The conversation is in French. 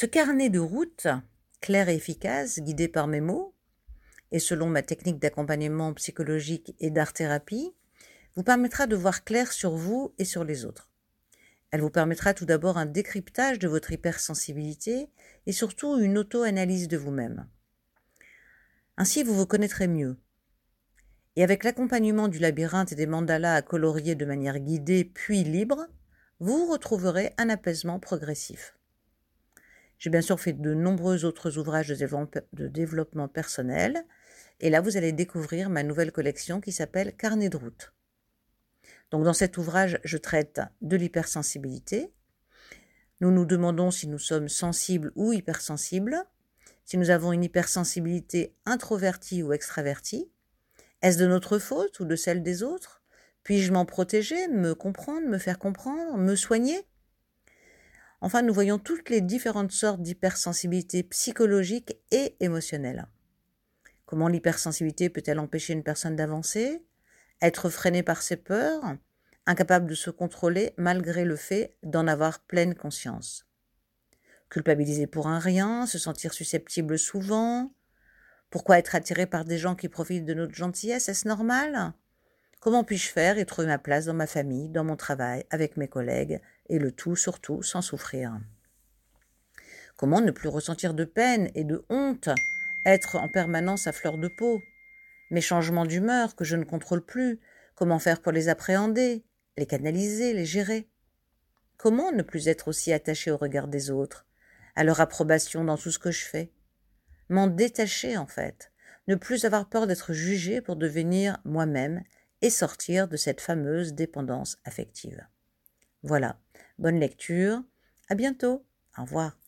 Ce carnet de route, clair et efficace, guidé par mes mots, et selon ma technique d'accompagnement psychologique et d'art-thérapie, vous permettra de voir clair sur vous et sur les autres. Elle vous permettra tout d'abord un décryptage de votre hypersensibilité et surtout une auto-analyse de vous-même. Ainsi, vous vous connaîtrez mieux. Et avec l'accompagnement du labyrinthe et des mandalas à colorier de manière guidée puis libre, vous retrouverez un apaisement progressif. J'ai bien sûr fait de nombreux autres ouvrages de développement personnel, et là vous allez découvrir ma nouvelle collection qui s'appelle Carnet de route. Donc dans cet ouvrage, je traite de l'hypersensibilité. Nous nous demandons si nous sommes sensibles ou hypersensibles, si nous avons une hypersensibilité introvertie ou extravertie. Est-ce de notre faute ou de celle des autres? Puis-je m'en protéger, me comprendre, me faire comprendre, me soigner? Enfin, nous voyons toutes les différentes sortes d'hypersensibilité psychologique et émotionnelle. Comment l'hypersensibilité peut-elle empêcher une personne d'avancer être freiné par ses peurs, incapable de se contrôler malgré le fait d'en avoir pleine conscience? Culpabiliser pour un rien, se sentir susceptible souvent? Pourquoi être attiré par des gens qui profitent de notre gentillesse? Est-ce normal? Comment puis-je faire et trouver ma place dans ma famille, dans mon travail, avec mes collègues, et le tout surtout sans souffrir? Comment ne plus ressentir de peine et de honte, être en permanence à fleur de peau? Mes changements d'humeur que je ne contrôle plus, comment faire pour les appréhender, les canaliser, les gérer? Comment ne plus être aussi attaché au regard des autres, à leur approbation dans tout ce que je fais? M'en détacher en fait, ne plus avoir peur d'être jugé pour devenir moi-même et sortir de cette fameuse dépendance affective. Voilà, bonne lecture, à bientôt, au revoir.